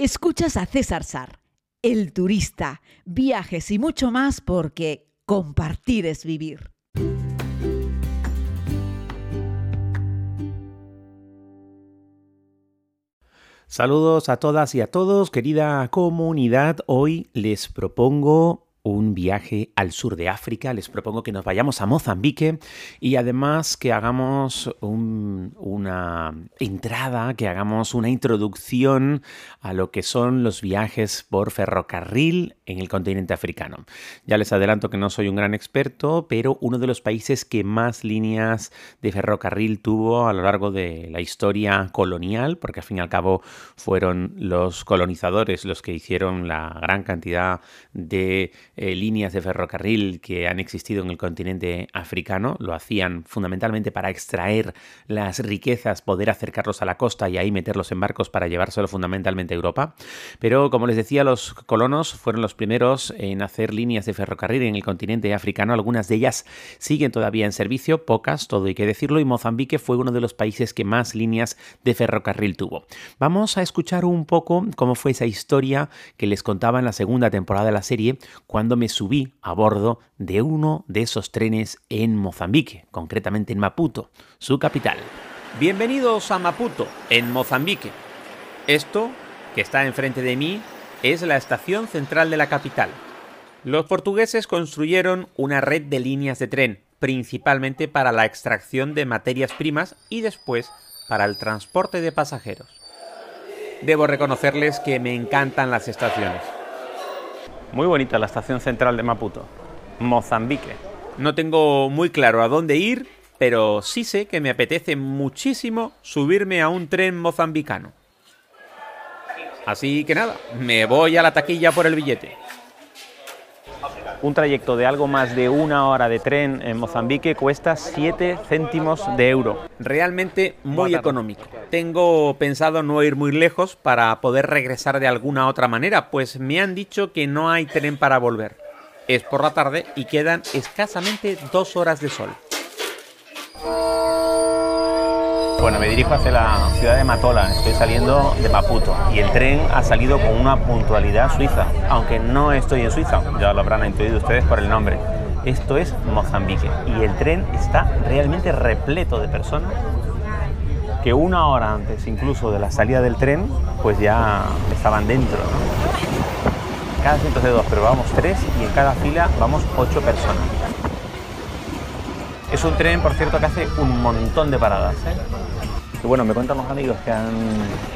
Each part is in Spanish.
Escuchas a César Sar, el turista, viajes y mucho más porque compartir es vivir. Saludos a todas y a todos, querida comunidad. Hoy les propongo un viaje al sur de África. Les propongo que nos vayamos a Mozambique y además que hagamos una entrada, que hagamos una introducción a lo que son los viajes por ferrocarril en el continente africano. Ya les adelanto que no soy un gran experto, pero uno de los países que más líneas de ferrocarril tuvo a lo largo de la historia colonial, porque al fin y al cabo fueron los colonizadores los que hicieron la gran cantidad de eh, líneas de ferrocarril que han existido en el continente africano. Lo hacían fundamentalmente para extraer las riquezas, poder acercarlos a la costa y ahí meterlos en barcos para llevárselo fundamentalmente a Europa. Pero como les decía, los colonos fueron los primeros en hacer líneas de ferrocarril en el continente africano. Algunas de ellas siguen todavía en servicio, pocas, todo hay que decirlo, y Mozambique fue uno de los países que más líneas de ferrocarril tuvo. Vamos a escuchar un poco cómo fue esa historia que les contaba en la segunda temporada de la serie, cuando me subí a bordo de uno de esos trenes en Mozambique, concretamente en Maputo, su capital. Bienvenidos a Maputo, en Mozambique. Esto, que está enfrente de mí, es la estación central de la capital. Los portugueses construyeron una red de líneas de tren, principalmente para la extracción de materias primas y después para el transporte de pasajeros. Debo reconocerles que me encantan las estaciones. Muy bonita la estación central de Maputo, Mozambique. No tengo muy claro a dónde ir, pero sí sé que me apetece muchísimo subirme a un tren mozambicano. Así que nada, me voy a la taquilla por el billete un trayecto de algo más de una hora de tren en Mozambique cuesta 7 céntimos de euro. Realmente muy económico. Tengo pensado no ir muy lejos para poder regresar de alguna otra manera, pues me han dicho que no hay tren para volver. Es por la tarde y quedan escasamente dos horas de sol. Bueno, me dirijo hacia la ciudad de Matola, estoy saliendo de Maputo y el tren ha salido con una puntualidad suiza, aunque no estoy en Suiza, ya lo habrán intuido ustedes por el nombre. Esto es Mozambique y el tren está realmente repleto de personas que una hora antes incluso de la salida del tren pues ya estaban dentro. Cada asiento de dos, pero vamos tres y en cada fila vamos ocho personas. Es un tren, por cierto, que hace un montón de paradas. ¿eh? Y bueno, me cuentan los amigos que han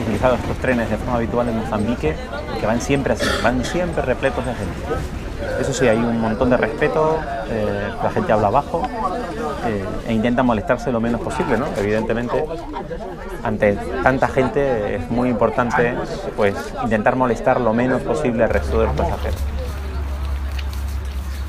utilizado estos trenes de forma habitual en Mozambique, que van siempre así, van siempre repletos de gente. Eso sí, hay un montón de respeto, eh, la gente habla bajo eh, e intenta molestarse lo menos posible, ¿no? Evidentemente, ante tanta gente es muy importante pues, intentar molestar lo menos posible al resto de los pasajeros.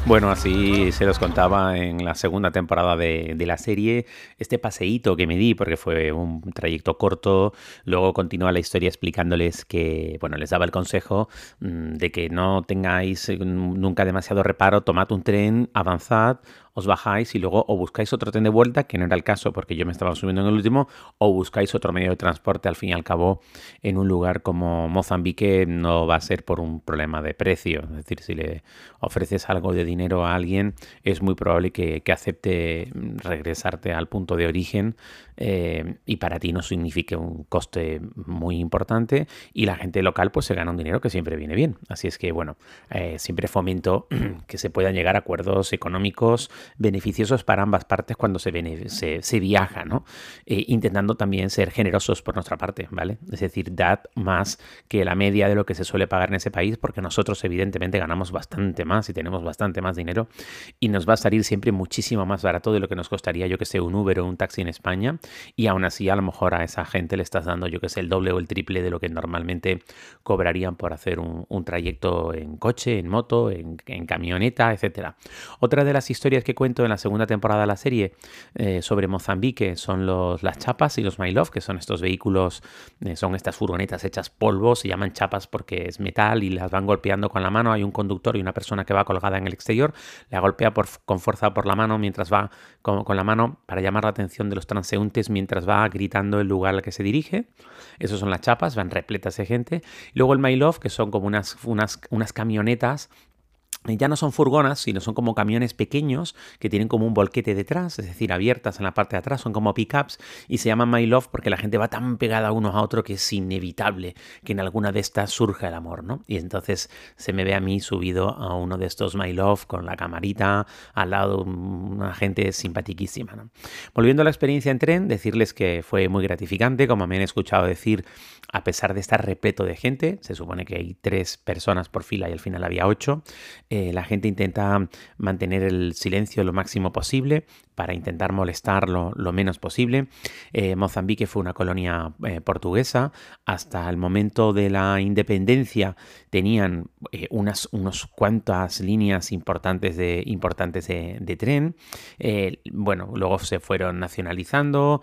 Bueno, así se los contaba en la segunda temporada de, la serie, este paseíto que me di, porque fue un trayecto corto, luego continúa la historia explicándoles que, bueno, les daba el consejo mm, de que no tengáis nunca demasiado reparo, tomad un tren, avanzad, os bajáis y luego o buscáis otro tren de vuelta, que no era el caso porque yo me estaba subiendo en el último, o buscáis otro medio de transporte. Al fin y al cabo, en un lugar como Mozambique no va a ser por un problema de precio. Es decir, si le ofreces algo de dinero a alguien, es muy probable que, acepte regresarte al punto de origen eh, y para ti no signifique un coste muy importante y la gente local pues se gana un dinero que siempre viene bien. Así es que bueno, eh, siempre fomento que se puedan llegar a acuerdos económicos beneficiosos para ambas partes cuando se, se, viaja, ¿no? Eh, intentando también ser generosos por nuestra parte, ¿vale? Es decir, dad más que la media de lo que se suele pagar en ese país, porque nosotros evidentemente ganamos bastante más y tenemos bastante más dinero y nos va a salir siempre muchísimo más barato de lo que nos costaría, yo que sé, un Uber o un taxi en España y aún así a lo mejor a esa gente le estás dando, yo que sé, el doble o el triple de lo que normalmente cobrarían por hacer un, trayecto en coche, en moto, en, en camioneta, etcétera. Otra de las historias que cuento en la segunda temporada de la serie eh, sobre Mozambique son los, las chapas y los My Love, que son estos vehículos, eh, son estas furgonetas hechas polvo, se llaman chapas porque es metal y las van golpeando con la mano. Hay un conductor y una persona que va colgada en el exterior, la golpea con fuerza por la mano mientras va con, la mano para llamar la atención de los transeúntes mientras va gritando el lugar al que se dirige. Esos son las chapas, van repletas de gente. Y luego el My Love, que son como unas, unas camionetas ya no son furgonas, sino son como camiones pequeños que tienen como un volquete detrás, es decir, abiertas en la parte de atrás, son como pickups y se llaman My Love porque la gente va tan pegada uno a otro que es inevitable que en alguna de estas surja el amor, ¿no? Y entonces se me ve a mí subido a uno de estos My Love con la camarita al lado, una gente simpaticísima, ¿no? Volviendo a la experiencia en tren, decirles que fue muy gratificante, como me han escuchado decir, a pesar de estar repleto de gente, se supone que hay tres personas por fila y al final había ocho, la gente intenta mantener el silencio lo máximo posible para intentar molestar lo, menos posible. Eh, Mozambique fue una colonia eh, portuguesa. Hasta el momento de la independencia tenían unas unos cuantas líneas importantes de, importantes de, tren. bueno, luego se fueron nacionalizando,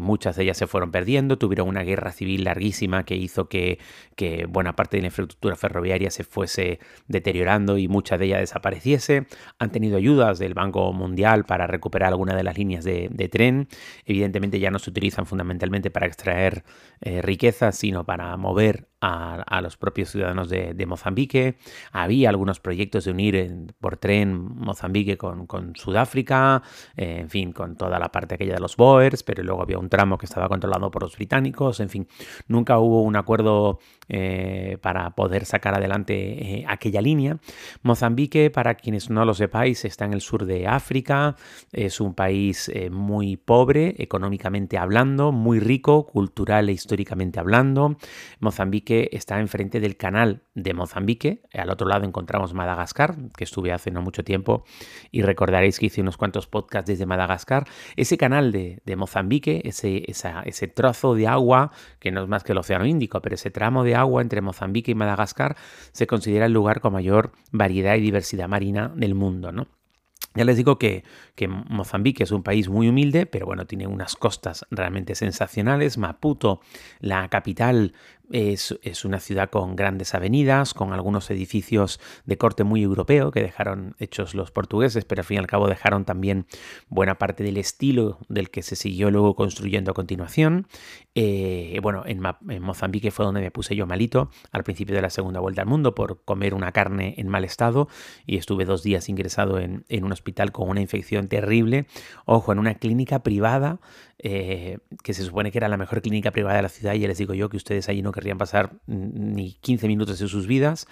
muchas de ellas se fueron perdiendo, tuvieron una guerra civil larguísima que hizo que, que buena parte de la infraestructura ferroviaria se fuese deteriorando y mucha de ella desapareciese. Han tenido ayudas del Banco Mundial para recuperar algunas de las líneas de, tren. Evidentemente ya no se utilizan fundamentalmente para extraer eh, riquezas, sino para mover a, los propios ciudadanos de, Mozambique. Había algunos proyectos de unir por tren Mozambique con, Sudáfrica, eh, en fin, con toda la parte aquella de los Boers, pero luego había un tramo que estaba controlado por los británicos, en fin, nunca hubo un acuerdo eh, para poder sacar adelante eh, aquella línea. Mozambique, para quienes no lo sepáis, está en el sur de África, es un país muy pobre, económicamente hablando, muy rico, cultural e históricamente hablando. Mozambique está enfrente del canal de Mozambique. Al otro lado encontramos Madagascar, que estuve hace no mucho tiempo y recordaréis que hice unos cuantos podcasts desde Madagascar. Ese canal de, Mozambique, ese, ese trozo de agua, que no es más que el Océano Índico, pero ese tramo de agua entre Mozambique y Madagascar se considera el lugar con mayor variedad y diversidad marina del mundo, ¿no? Ya les digo que, que, Mozambique es un país muy humilde, pero bueno, tiene unas costas realmente sensacionales. Maputo, la capital, es, una ciudad con grandes avenidas, con algunos edificios de corte muy europeo que dejaron hechos los portugueses, pero al fin y al cabo dejaron también buena parte del estilo del que se siguió luego construyendo a continuación. Eh, bueno, en, Mozambique fue donde me puse yo malito al principio de la segunda vuelta al mundo por comer una carne en mal estado y estuve dos días ingresado en, en un hospital con una infección terrible. Ojo, en una clínica privada eh, que se supone que era la mejor clínica privada de la ciudad y les digo yo que ustedes allí no querrían pasar ni 15 minutos de sus vidas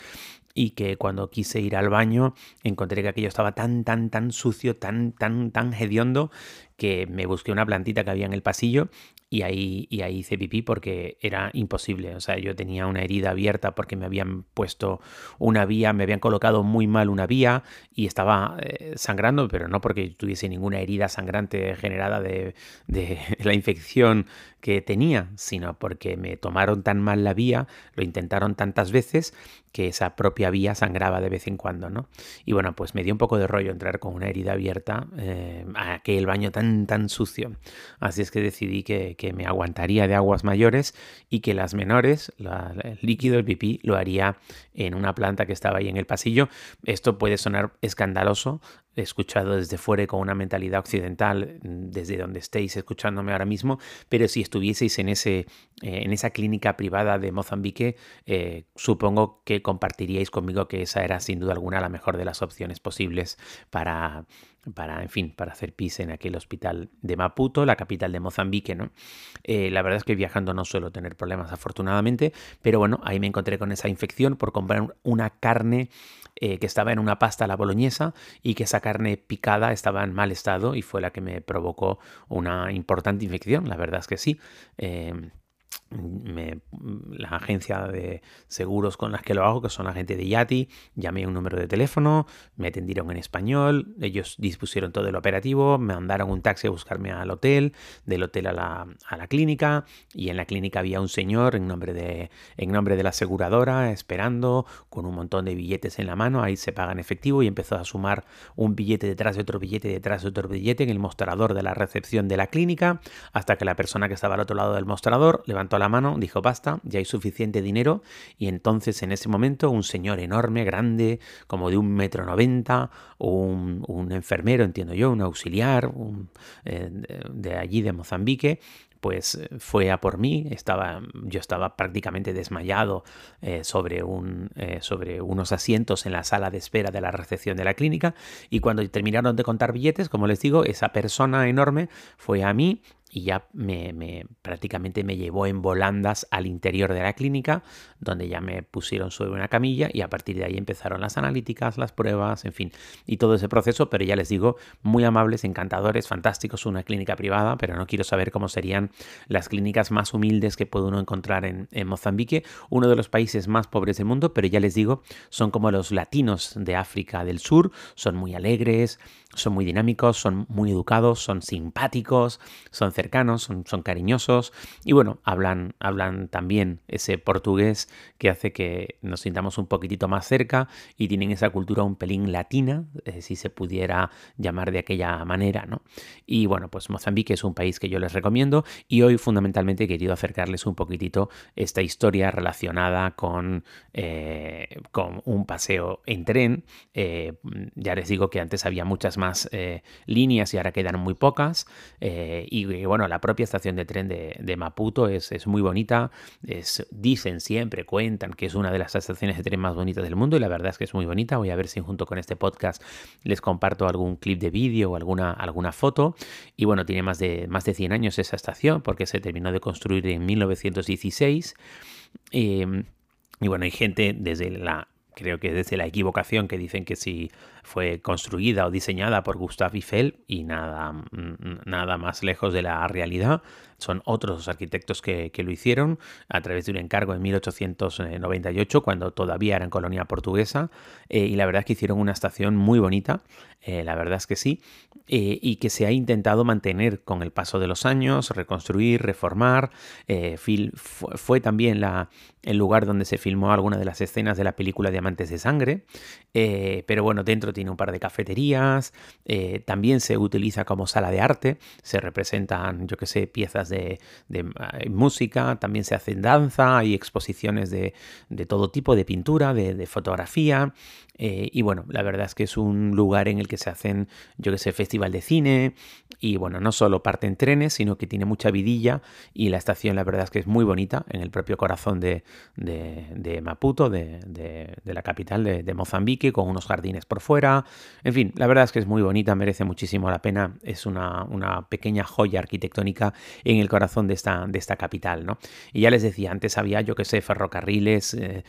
y que cuando quise ir al baño encontré que aquello estaba tan, tan, tan sucio, tan, tan, tan hediondo que me busqué una plantita que había en el pasillo y ahí, y ahí hice pipí porque era imposible. O sea, yo tenía una herida abierta porque me habían puesto una vía, me habían colocado muy mal una vía y estaba eh, sangrando, pero no porque tuviese ninguna herida sangrante generada de, de la infección que tenía, sino porque me tomaron tan mal la vía, lo intentaron tantas veces que esa propia vía sangraba de vez en cuando, ¿no? Y bueno, pues me dio un poco de rollo entrar con una herida abierta eh, a aquel baño tan, tan sucio. Así es que decidí que, me aguantaría de aguas mayores y que las menores, el líquido, el pipí, lo haría en una planta que estaba ahí en el pasillo. Esto puede sonar escandaloso, escuchado desde fuera con una mentalidad occidental, mm, desde donde estéis escuchándome ahora mismo, pero si estuvieseis en, ese, eh, en esa clínica privada de Mozambique, eh, supongo que compartiríais conmigo que esa era sin duda alguna la mejor de las opciones posibles para, para, en fin, para hacer pis en aquel hospital de Maputo, la capital de Mozambique, ¿no? Eh, la verdad es que viajando no suelo tener problemas afortunadamente, pero bueno, ahí me encontré con esa infección por comprar una carne que estaba en una pasta a la boloñesa y que esa carne picada estaba en mal estado y fue la que me provocó una importante infección, la verdad es que sí. Eh, la agencia de seguros con las que lo hago, que son la gente de Yati, llamé un número de teléfono, me atendieron en español, ellos dispusieron todo el operativo, me mandaron un taxi a buscarme al hotel, del hotel a la, a la clínica, y en la clínica había un señor en nombre, de, en nombre de la aseguradora esperando con un montón de billetes en la mano, ahí se paga en efectivo y empezó a sumar un billete detrás de otro billete detrás de otro billete en el mostrador de la recepción de la clínica, hasta que la persona que estaba al otro lado del mostrador levantó la mano, dijo basta, ya hay suficiente dinero y entonces en ese momento un señor enorme, grande, como de un metro noventa, un, enfermero, entiendo yo, un auxiliar eh, de allí de Mozambique, pues eh, fue a por mí, estaba, yo estaba prácticamente desmayado eh, sobre, un, sobre unos asientos en la sala de espera de la recepción de la clínica. Y cuando terminaron de contar billetes, como les digo, esa persona enorme fue a mí y ya me, prácticamente me llevó en volandas al interior de la clínica, donde ya me pusieron sobre una camilla y a partir de ahí empezaron las analíticas, las pruebas, en fin, y todo ese proceso, pero ya les digo, muy amables, encantadores, fantásticos, una clínica privada, pero no quiero saber cómo serían las clínicas más humildes que puede uno encontrar en, en Mozambique, uno de los países más pobres del mundo, pero ya les digo, son como los latinos de África del Sur, son muy alegres, son muy dinámicos, son muy educados, son simpáticos, son cercanos, son, cariñosos y bueno, hablan, hablan también ese portugués que hace que nos sintamos un poquitito más cerca y tienen esa cultura un pelín latina, eh, si se pudiera llamar de aquella manera, ¿no? Y bueno, pues Mozambique es un país que yo les recomiendo y hoy fundamentalmente he querido acercarles un poquitito esta historia relacionada con, eh, con un paseo en tren. Eh, ya les digo que antes había muchas más eh, líneas y ahora quedan muy pocas. Eh, y bueno, la propia estación de tren de, Maputo es, es, muy bonita. Es, dicen siempre, cuentan que es una de las estaciones de tren más bonitas del mundo y la verdad es que es muy bonita. Voy a ver si junto con este podcast les comparto algún clip de vídeo o alguna, alguna foto. Y bueno, tiene más de, más de 100 años esa estación porque se terminó de construir en 1916. Em, y bueno, hay gente desde la creo que desde la equivocación que dicen que si fue construida o diseñada por Gustave Eiffel y nada, mm, nada más lejos de la realidad. Son otros arquitectos que, lo hicieron a través de un encargo en 1898, cuando todavía eran colonia portuguesa. Eh, y la verdad es que hicieron una estación muy bonita, eh, la verdad es que sí, eh, y que se ha intentado mantener con el paso de los años, reconstruir, reformar. fue, también la, el lugar donde se filmó alguna de las escenas de la película Diamantes de Sangre. pero bueno, dentro tiene un par de cafeterías, eh, también se utiliza como sala de arte, se representan, yo que sé, piezas de, eh, música, también se hacen danza, hay exposiciones de, todo tipo, de pintura, de, fotografía, eh, y bueno, la verdad es que es un lugar en el que se hacen, yo que sé, festival de cine, y bueno, no solo parten trenes, sino que tiene mucha vidilla, y la estación la verdad es que es muy bonita, en el propio corazón de, Maputo, de, la capital de Mozambique, con unos jardines por fuera, en fin, la verdad es que es muy bonita, merece muchísimo la pena. Es una, pequeña joya arquitectónica en el corazón de esta, de esta capital, ¿no? Y ya les decía, antes había, yo que sé, ferrocarriles eh,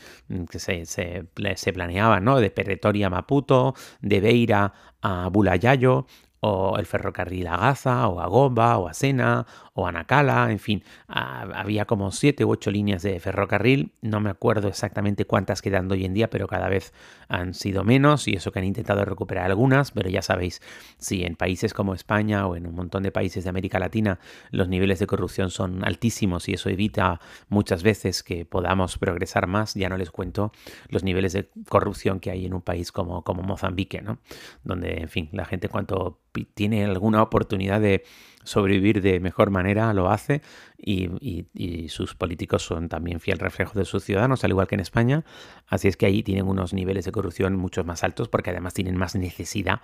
que se, se, planeaban, ¿no? De Perretoria a Maputo, de Beira a Bulayayo, o el ferrocarril a Gaza, o a Gomba, o a Sena, o a Nacala, en fin, había como siete u ocho líneas de ferrocarril, no me acuerdo exactamente cuántas quedan hoy en día, pero cada vez han sido menos y eso que han intentado recuperar algunas, pero ya sabéis, si en países como España o en un montón de países de América Latina los niveles de corrupción son altísimos y eso evita muchas veces que podamos progresar más, ya no les cuento los niveles de corrupción que hay en un país como, como Mozambique, ¿no? Donde, en fin, la gente cuanto tiene alguna oportunidad de sobrevivir de mejor manera lo hace y, sus políticos son también fiel reflejo de sus ciudadanos, al igual que en España. Así es que ahí tienen unos niveles de corrupción mucho más altos porque además tienen más necesidad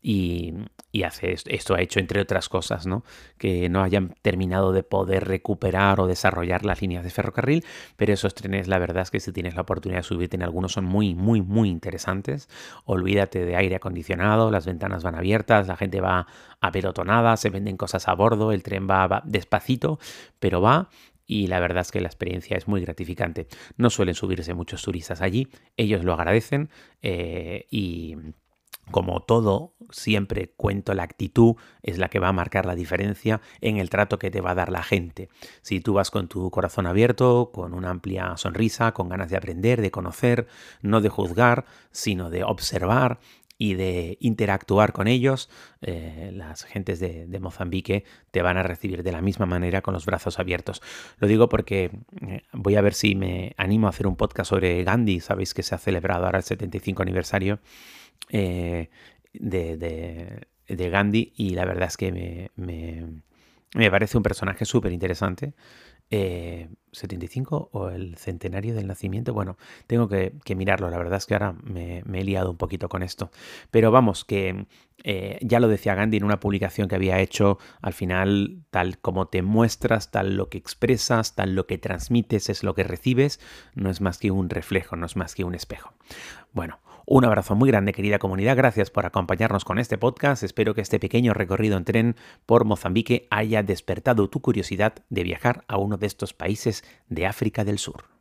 y, hace esto, ha hecho, entre otras cosas, ¿no? que no hayan terminado de poder recuperar o desarrollar las líneas de ferrocarril, pero esos trenes, la verdad es que si tienes la oportunidad de subirte en algunos son muy, muy, muy interesantes. Olvídate de aire acondicionado, las ventanas van abiertas, la gente va apelotonada, se venden cosas a bordo, el tren va despacito, pero va y la verdad es que la experiencia es muy gratificante. No suelen subirse muchos turistas allí, ellos lo agradecen eh, y como todo, siempre cuento la actitud es la que va a marcar la diferencia en el trato que te va a dar la gente. Si tú vas con tu corazón abierto, con una amplia sonrisa, con ganas de aprender, de conocer, no de juzgar, sino de observar y de interactuar con ellos, eh, las gentes de, Mozambique te van a recibir de la misma manera con los brazos abiertos. Lo digo porque eh, voy a ver si me animo a hacer un podcast sobre Gandhi, sabéis que se ha celebrado ahora el 75 aniversario eh, de, Gandhi y la verdad es que me, parece un personaje súper interesante. 75 eh, o el centenario del nacimiento. Bueno, tengo que, mirarlo. La verdad es que ahora me, he liado un poquito con esto. Pero vamos, que eh, ya lo decía Gandhi en una publicación que había hecho. Al final, tal como te muestras, tal lo que expresas, tal lo que transmites es lo que recibes. No es más que un reflejo, no es más que un espejo. Bueno, un abrazo muy grande, querida comunidad. Gracias por acompañarnos con este podcast. Espero que este pequeño recorrido en tren por Mozambique haya despertado tu curiosidad de viajar a uno de estos países de África del Sur.